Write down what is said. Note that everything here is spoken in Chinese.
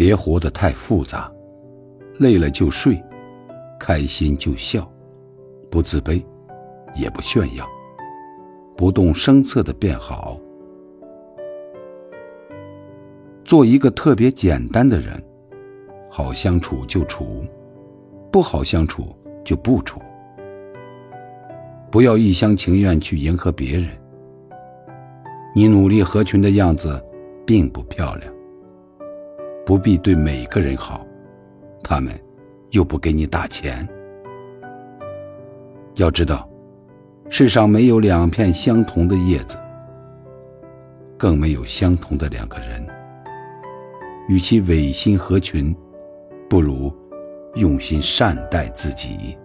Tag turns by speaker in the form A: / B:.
A: 别活得太复杂，累了就睡，开心就笑，不自卑，也不炫耀，不动声色的变好。做一个特别简单的人，好相处就处，不好相处就不处。不要一厢情愿去迎合别人，你努力合群的样子并不漂亮。不必对每个人好，他们又不给你打钱。要知道，世上没有两片相同的叶子，更没有相同的两个人。与其违心合群，不如用心善待自己。